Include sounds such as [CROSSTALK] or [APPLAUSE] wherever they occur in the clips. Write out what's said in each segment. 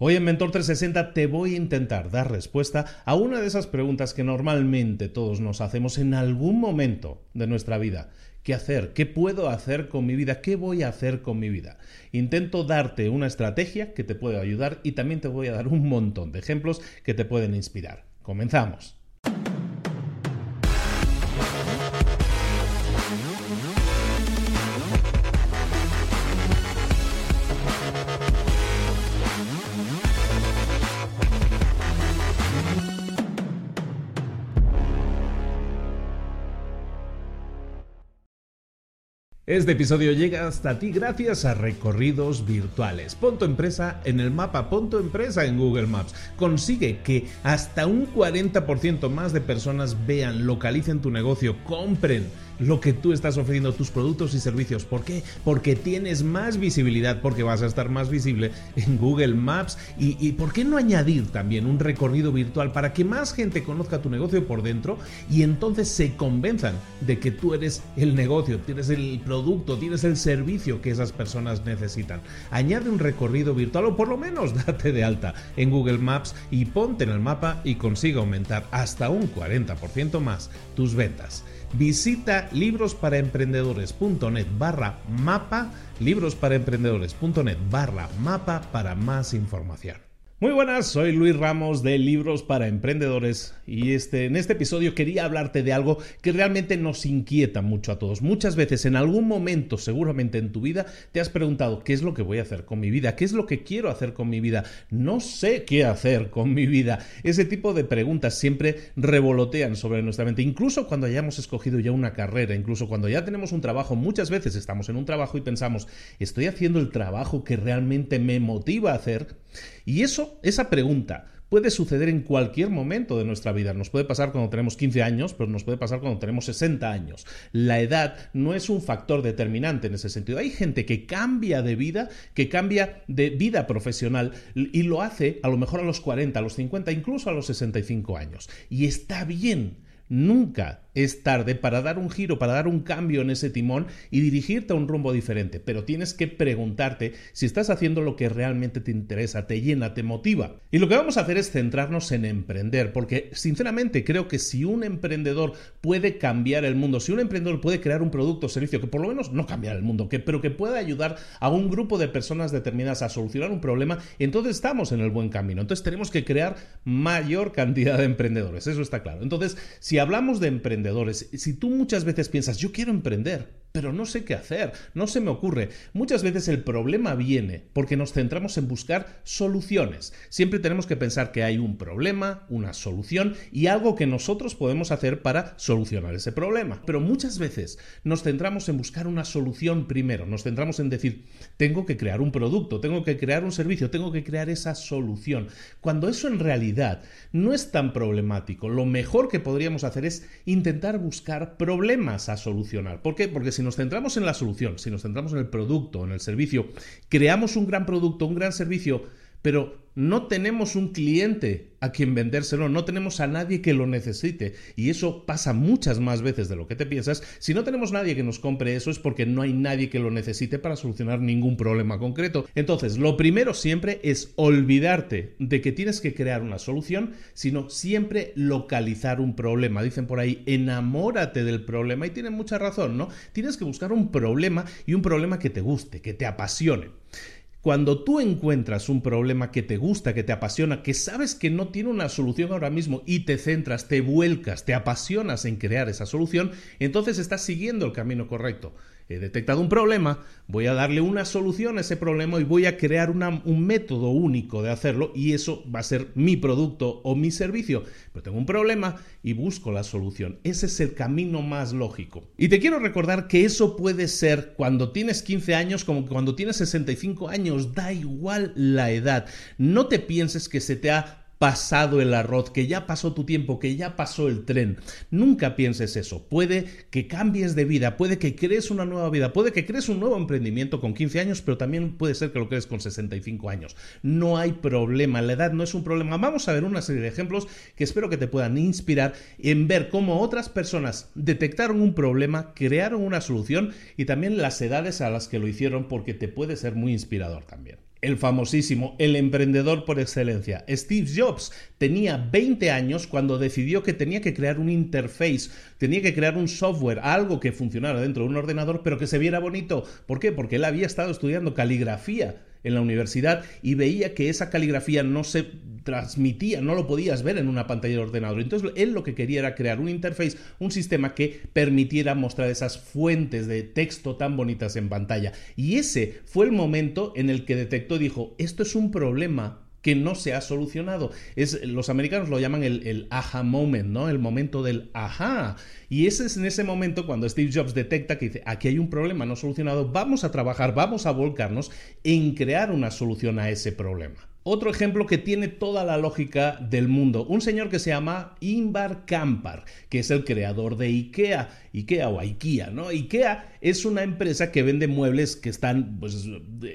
Hoy en Mentor 360 te voy a intentar dar respuesta a una de esas preguntas que normalmente todos nos hacemos en algún momento de nuestra vida. ¿Qué hacer? ¿Qué puedo hacer con mi vida? ¿Qué voy a hacer con mi vida? Intento darte una estrategia que te puede ayudar y también te voy a dar un montón de ejemplos que te pueden inspirar. Comenzamos. Este episodio llega hasta ti gracias a recorridos virtuales. Pon tu empresa en el mapa, pon tu empresa en Google Maps. Consigue que hasta un 40% más de personas vean, localicen tu negocio, compren lo que tú estás ofreciendo, tus productos y servicios. ¿Por qué? Porque tienes más visibilidad, porque vas a estar más visible en Google Maps. Y, ¿por qué no añadir también un recorrido virtual para que más gente conozca tu negocio por dentro y entonces se convenzan de que tú eres el negocio, tienes el producto, tienes el servicio que esas personas necesitan? Añade un recorrido virtual o por lo menos [LAUGHS] date de alta en Google Maps y ponte en el mapa y consiga aumentar hasta un 40% más tus ventas. Visita librosparaemprendedores.net barra mapa, librosparaemprendedores.net barra mapa para más información. Muy buenas, soy Luis Ramos de Libros para Emprendedores y este, en este episodio quería hablarte de algo que realmente nos inquieta mucho a todos. Muchas veces en algún momento, seguramente en tu vida, te has preguntado qué es lo que voy a hacer con mi vida, qué es lo que quiero hacer con mi vida, no sé qué hacer con mi vida. Ese tipo de preguntas siempre revolotean sobre nuestra mente, incluso cuando hayamos escogido ya una carrera, incluso cuando ya tenemos un trabajo, muchas veces estamos en un trabajo y pensamos, estoy haciendo el trabajo que realmente me motiva a hacer. Y eso, esa pregunta, puede suceder en cualquier momento de nuestra vida. Nos puede pasar cuando tenemos 15 años, pero nos puede pasar cuando tenemos 60 años. La edad no es un factor determinante en ese sentido. Hay gente que cambia de vida, que cambia de vida profesional y lo hace a lo mejor a los 40, a los 50, incluso a los 65 años. Y está bien. Nunca es tarde para dar un giro, para dar un cambio en ese timón y dirigirte a un rumbo diferente, pero tienes que preguntarte si estás haciendo lo que realmente te interesa, te llena, te motiva. Y lo que vamos a hacer es centrarnos en emprender, porque sinceramente creo que si un emprendedor puede cambiar el mundo, si un emprendedor puede crear un producto o servicio que por lo menos no cambiar el mundo, pero que pueda ayudar a un grupo de personas determinadas a solucionar un problema, entonces estamos en el buen camino. Entonces tenemos que crear mayor cantidad de emprendedores, eso está claro. Entonces, si hablamos de emprendedores, si tú muchas veces piensas, yo quiero emprender, pero no sé qué hacer, no se me ocurre. Muchas veces el problema viene porque nos centramos en buscar soluciones. Siempre tenemos que pensar que hay un problema, una solución y algo que nosotros podemos hacer para solucionar ese problema. Pero muchas veces nos centramos en buscar una solución primero, nos centramos en decir, tengo que crear un producto, tengo que crear un servicio, tengo que crear esa solución. Cuando eso en realidad no es tan problemático, lo mejor que podríamos hacer es intentar buscar problemas a solucionar. ¿Por qué? Porque si nos centramos en la solución, si nos centramos en el producto, en el servicio, creamos un gran producto, un gran servicio, pero no tenemos un cliente a quien vendérselo, no tenemos a nadie que lo necesite. Y eso pasa muchas más veces de lo que te piensas. Si no tenemos nadie que nos compre eso es porque no hay nadie que lo necesite para solucionar ningún problema concreto. Entonces, lo primero siempre es olvidarte de que tienes que crear una solución, sino siempre localizar un problema. Dicen por ahí, enamórate del problema y tienen mucha razón, ¿no? Tienes que buscar un problema y un problema que te guste, que te apasione. Cuando tú encuentras un problema que te gusta, que te apasiona, que sabes que no tiene una solución ahora mismo y te centras, te vuelcas, te apasionas en crear esa solución, entonces estás siguiendo el camino correcto he detectado un problema, voy a darle una solución a ese problema y voy a crear un método único de hacerlo y eso va a ser mi producto o mi servicio. Pero tengo un problema y busco la solución. Ese es el camino más lógico. Y te quiero recordar que eso puede ser cuando tienes 15 años como cuando tienes 65 años, da igual la edad. No te pienses que se te ha pasado el arroz, que ya pasó tu tiempo, que ya pasó el tren. Nunca pienses eso. Puede que cambies de vida, puede que crees una nueva vida, puede que crees un nuevo emprendimiento con 15 años, pero también puede ser que lo crees con 65 años. No hay problema, la edad no es un problema. Vamos a ver una serie de ejemplos que espero que te puedan inspirar en ver cómo otras personas detectaron un problema, crearon una solución y también las edades a las que lo hicieron porque te puede ser muy inspirador también. El famosísimo, el emprendedor por excelencia. Steve Jobs tenía 20 años cuando decidió que tenía que crear un interface, tenía que crear un software, algo que funcionara dentro de un ordenador, pero que se viera bonito. ¿Por qué? Porque él había estado estudiando caligrafía en la universidad y veía que esa caligrafía no se transmitía, no lo podías ver en una pantalla de ordenador. Entonces él lo que quería era crear un interface, un sistema que permitiera mostrar esas fuentes de texto tan bonitas en pantalla. Y ese fue el momento en el que detectó, dijo, esto es un problema que no se ha solucionado. Es, los americanos lo llaman el, el aha moment, ¿no? El momento del aha. Y ese es en ese momento cuando Steve Jobs detecta que dice, aquí hay un problema no solucionado, vamos a trabajar, vamos a volcarnos en crear una solución a ese problema. Otro ejemplo que tiene toda la lógica del mundo, un señor que se llama Invar Kampar, que es el creador de IKEA, IKEA o IKEA, ¿no? IKEA es una empresa que vende muebles que están pues,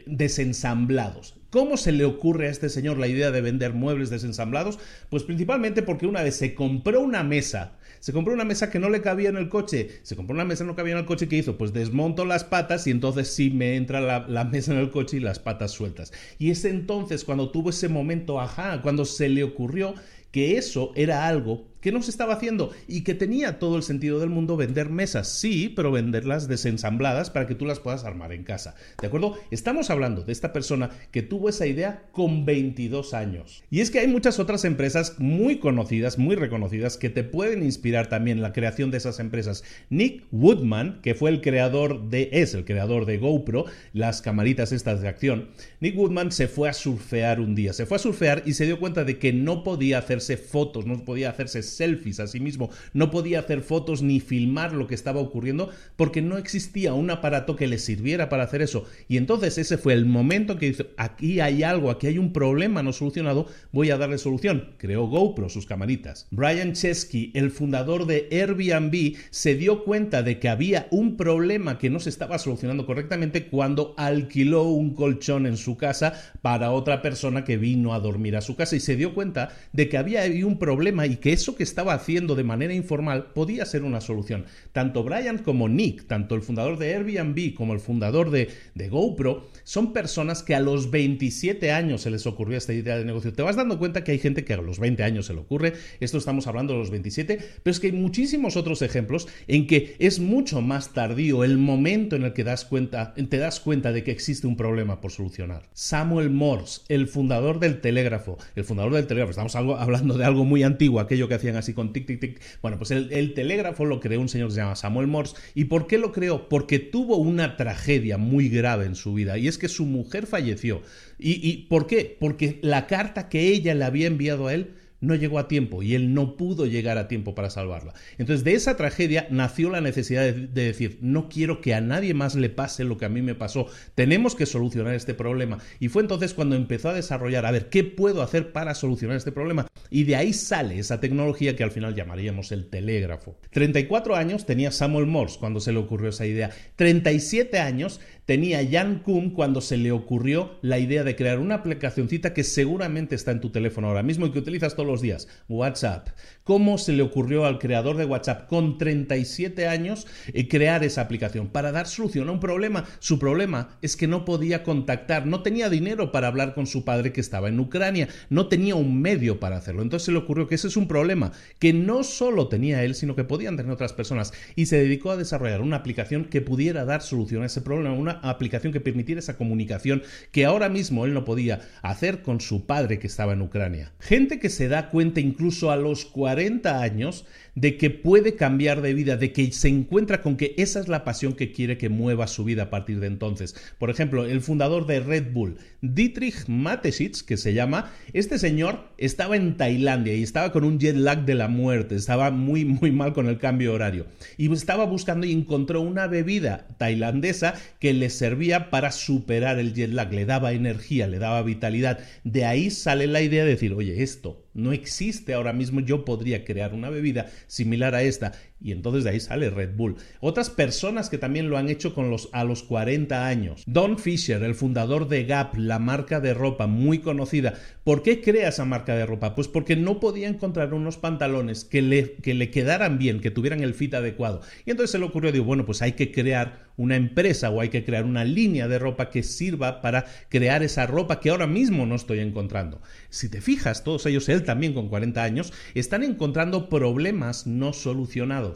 desensamblados. ¿Cómo se le ocurre a este señor la idea de vender muebles desensamblados? Pues principalmente porque una vez se compró una mesa se compró una mesa que no le cabía en el coche. Se compró una mesa que no cabía en el coche. ¿Qué hizo? Pues desmonto las patas y entonces sí me entra la, la [LAUGHS] mesa en el coche y las patas sueltas. Y es entonces cuando tuvo ese momento, ajá, cuando se le ocurrió que eso era algo que no se estaba haciendo y que tenía todo el sentido del mundo vender mesas, sí, pero venderlas desensambladas para que tú las puedas armar en casa. ¿De acuerdo? Estamos hablando de esta persona que tuvo esa idea con 22 años. Y es que hay muchas otras empresas muy conocidas, muy reconocidas, que te pueden inspirar también la creación de esas empresas. Nick Woodman, que fue el creador de, es el creador de GoPro, las camaritas estas de acción. Nick Woodman se fue a surfear un día, se fue a surfear y se dio cuenta de que no podía hacerse fotos, no podía hacerse selfies a sí mismo, no podía hacer fotos ni filmar lo que estaba ocurriendo porque no existía un aparato que le sirviera para hacer eso. Y entonces ese fue el momento que dice, aquí hay algo, aquí hay un problema no solucionado, voy a darle solución. Creó GoPro, sus camaritas. Brian Chesky, el fundador de Airbnb, se dio cuenta de que había un problema que no se estaba solucionando correctamente cuando alquiló un colchón en su casa para otra persona que vino a dormir a su casa y se dio cuenta de que había un problema y que eso que estaba haciendo de manera informal podía ser una solución. Tanto Brian como Nick, tanto el fundador de Airbnb como el fundador de, GoPro, son personas que a los 27 años se les ocurrió esta idea de negocio. Te vas dando cuenta que hay gente que a los 20 años se le ocurre, esto estamos hablando de los 27, pero es que hay muchísimos otros ejemplos en que es mucho más tardío el momento en el que te das cuenta de que existe un problema por solucionar. Samuel Morse, el fundador del telégrafo, el fundador del telégrafo, estamos hablando de algo muy antiguo, aquello que hacían así con tic, tic, tic. Bueno, pues el, el telégrafo lo creó un señor que se llama Samuel Morse. ¿Y por qué lo creó? Porque tuvo una tragedia muy grave en su vida y es que su mujer falleció. ¿Y, y por qué? Porque la carta que ella le había enviado a él no llegó a tiempo y él no pudo llegar a tiempo para salvarla. Entonces de esa tragedia nació la necesidad de, decir, no quiero que a nadie más le pase lo que a mí me pasó, tenemos que solucionar este problema. Y fue entonces cuando empezó a desarrollar, a ver, ¿qué puedo hacer para solucionar este problema? Y de ahí sale esa tecnología que al final llamaríamos el telégrafo. 34 años tenía Samuel Morse cuando se le ocurrió esa idea. 37 años tenía Jan Kuhn cuando se le ocurrió la idea de crear una aplicacióncita que seguramente está en tu teléfono ahora mismo y que utilizas todos los días, WhatsApp. ¿Cómo se le ocurrió al creador de WhatsApp con 37 años eh, crear esa aplicación? Para dar solución a un problema. Su problema es que no podía contactar, no tenía dinero para hablar con su padre que estaba en Ucrania, no tenía un medio para hacerlo. Entonces se le ocurrió que ese es un problema que no solo tenía él, sino que podían tener otras personas. Y se dedicó a desarrollar una aplicación que pudiera dar solución a ese problema, una aplicación que permitiera esa comunicación que ahora mismo él no podía hacer con su padre que estaba en Ucrania. Gente que se da cuenta incluso a los 40 años de que puede cambiar de vida, de que se encuentra con que esa es la pasión que quiere que mueva su vida a partir de entonces. Por ejemplo, el fundador de Red Bull, Dietrich Mateschitz, que se llama, este señor estaba en Tailandia y estaba con un jet lag de la muerte, estaba muy muy mal con el cambio horario y estaba buscando y encontró una bebida tailandesa que le servía para superar el jet lag, le daba energía, le daba vitalidad. De ahí sale la idea de decir, oye, esto no existe ahora mismo, yo podría crear una bebida similar a esta y entonces de ahí sale Red Bull. Otras personas que también lo han hecho con los, a los 40 años. Don Fisher, el fundador de Gap, la marca de ropa muy conocida. ¿Por qué crea esa marca de ropa? Pues porque no podía encontrar unos pantalones que le, que le quedaran bien, que tuvieran el fit adecuado. Y entonces se le ocurrió, digo, bueno, pues hay que crear una empresa o hay que crear una línea de ropa que sirva para crear esa ropa que ahora mismo no estoy encontrando. Si te fijas, todos ellos, él también con 40 años, están encontrando problemas no solucionados.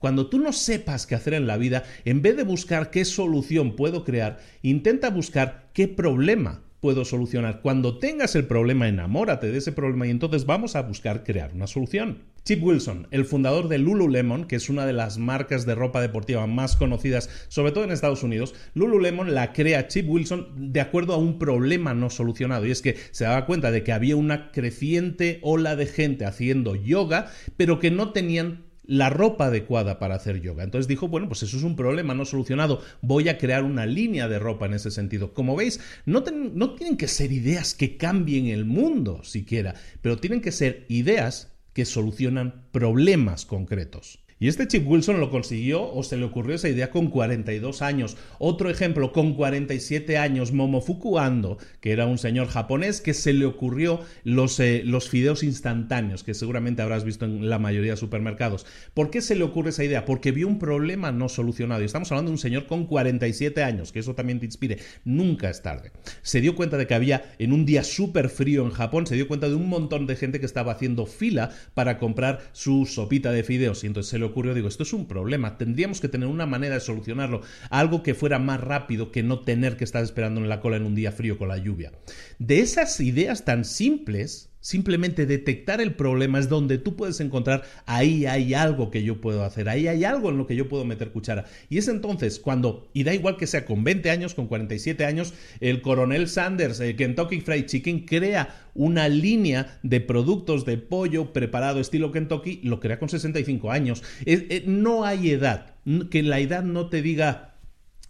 Cuando tú no sepas qué hacer en la vida, en vez de buscar qué solución puedo crear, intenta buscar qué problema puedo solucionar. Cuando tengas el problema, enamórate de ese problema y entonces vamos a buscar crear una solución. Chip Wilson, el fundador de Lululemon, que es una de las marcas de ropa deportiva más conocidas, sobre todo en Estados Unidos, Lululemon la crea Chip Wilson de acuerdo a un problema no solucionado. Y es que se daba cuenta de que había una creciente ola de gente haciendo yoga, pero que no tenían la ropa adecuada para hacer yoga. Entonces dijo, bueno, pues eso es un problema no solucionado, voy a crear una línea de ropa en ese sentido. Como veis, no, no tienen que ser ideas que cambien el mundo siquiera, pero tienen que ser ideas que solucionan problemas concretos. Y este Chip Wilson lo consiguió o se le ocurrió esa idea con 42 años. Otro ejemplo, con 47 años, Momofuku Ando, que era un señor japonés que se le ocurrió los, eh, los fideos instantáneos, que seguramente habrás visto en la mayoría de supermercados. ¿Por qué se le ocurre esa idea? Porque vio un problema no solucionado. Y estamos hablando de un señor con 47 años, que eso también te inspire. Nunca es tarde. Se dio cuenta de que había en un día súper frío en Japón, se dio cuenta de un montón de gente que estaba haciendo fila para comprar su sopita de fideos. Y entonces se le ocurrió, digo, esto es un problema, tendríamos que tener una manera de solucionarlo, algo que fuera más rápido que no tener que estar esperando en la cola en un día frío con la lluvia. De esas ideas tan simples, Simplemente detectar el problema es donde tú puedes encontrar ahí hay algo que yo puedo hacer, ahí hay algo en lo que yo puedo meter cuchara. Y es entonces cuando, y da igual que sea con 20 años, con 47 años, el coronel Sanders, el Kentucky Fried Chicken, crea una línea de productos de pollo preparado estilo Kentucky, lo crea con 65 años. Eh, no hay edad, que la edad no te diga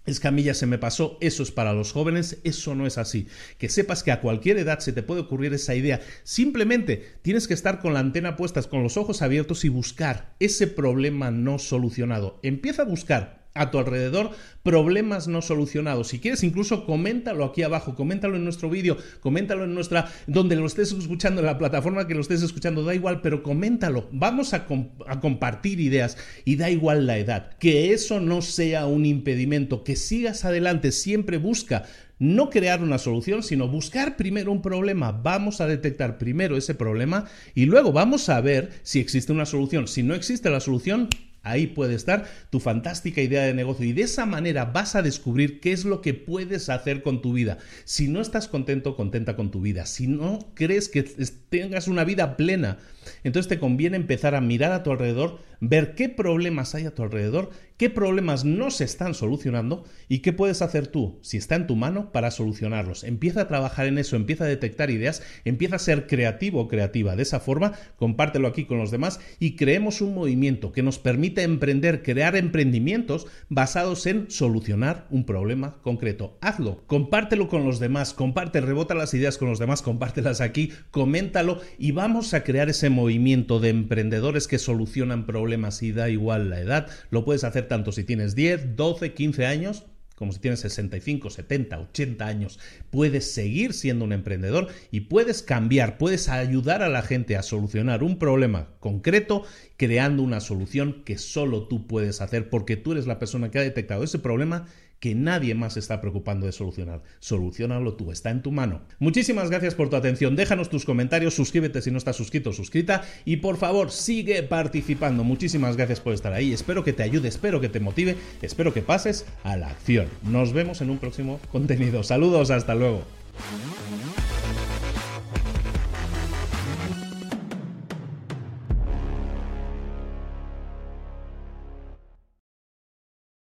Escamilla se me pasó, eso es para los jóvenes, eso no es así. Que sepas que a cualquier edad se te puede ocurrir esa idea. Simplemente tienes que estar con la antena puesta, con los ojos abiertos y buscar ese problema no solucionado. Empieza a buscar a tu alrededor problemas no solucionados. Si quieres, incluso coméntalo aquí abajo, coméntalo en nuestro vídeo, coméntalo en nuestra, donde lo estés escuchando, en la plataforma que lo estés escuchando, da igual, pero coméntalo. Vamos a, a compartir ideas y da igual la edad. Que eso no sea un impedimento, que sigas adelante, siempre busca no crear una solución, sino buscar primero un problema. Vamos a detectar primero ese problema y luego vamos a ver si existe una solución. Si no existe la solución, Ahí puede estar tu fantástica idea de negocio y de esa manera vas a descubrir qué es lo que puedes hacer con tu vida. Si no estás contento, contenta con tu vida. Si no crees que tengas una vida plena, entonces te conviene empezar a mirar a tu alrededor, ver qué problemas hay a tu alrededor, qué problemas no se están solucionando y qué puedes hacer tú, si está en tu mano, para solucionarlos. Empieza a trabajar en eso, empieza a detectar ideas, empieza a ser creativo o creativa. De esa forma, compártelo aquí con los demás y creemos un movimiento que nos permite emprender, crear emprendimientos basados en solucionar un problema concreto. Hazlo, compártelo con los demás, comparte, rebota las ideas con los demás, compártelas aquí, coméntalo y vamos a crear ese movimiento de emprendedores que solucionan problemas y da igual la edad, lo puedes hacer tanto si tienes 10, 12, 15 años, como si tienes 65, 70, 80 años, puedes seguir siendo un emprendedor y puedes cambiar, puedes ayudar a la gente a solucionar un problema concreto creando una solución que solo tú puedes hacer porque tú eres la persona que ha detectado ese problema que nadie más se está preocupando de solucionar. Solucionalo tú, está en tu mano. Muchísimas gracias por tu atención. Déjanos tus comentarios, suscríbete si no estás suscrito suscrita y por favor sigue participando. Muchísimas gracias por estar ahí. Espero que te ayude, espero que te motive, espero que pases a la acción. Nos vemos en un próximo contenido. Saludos, hasta luego.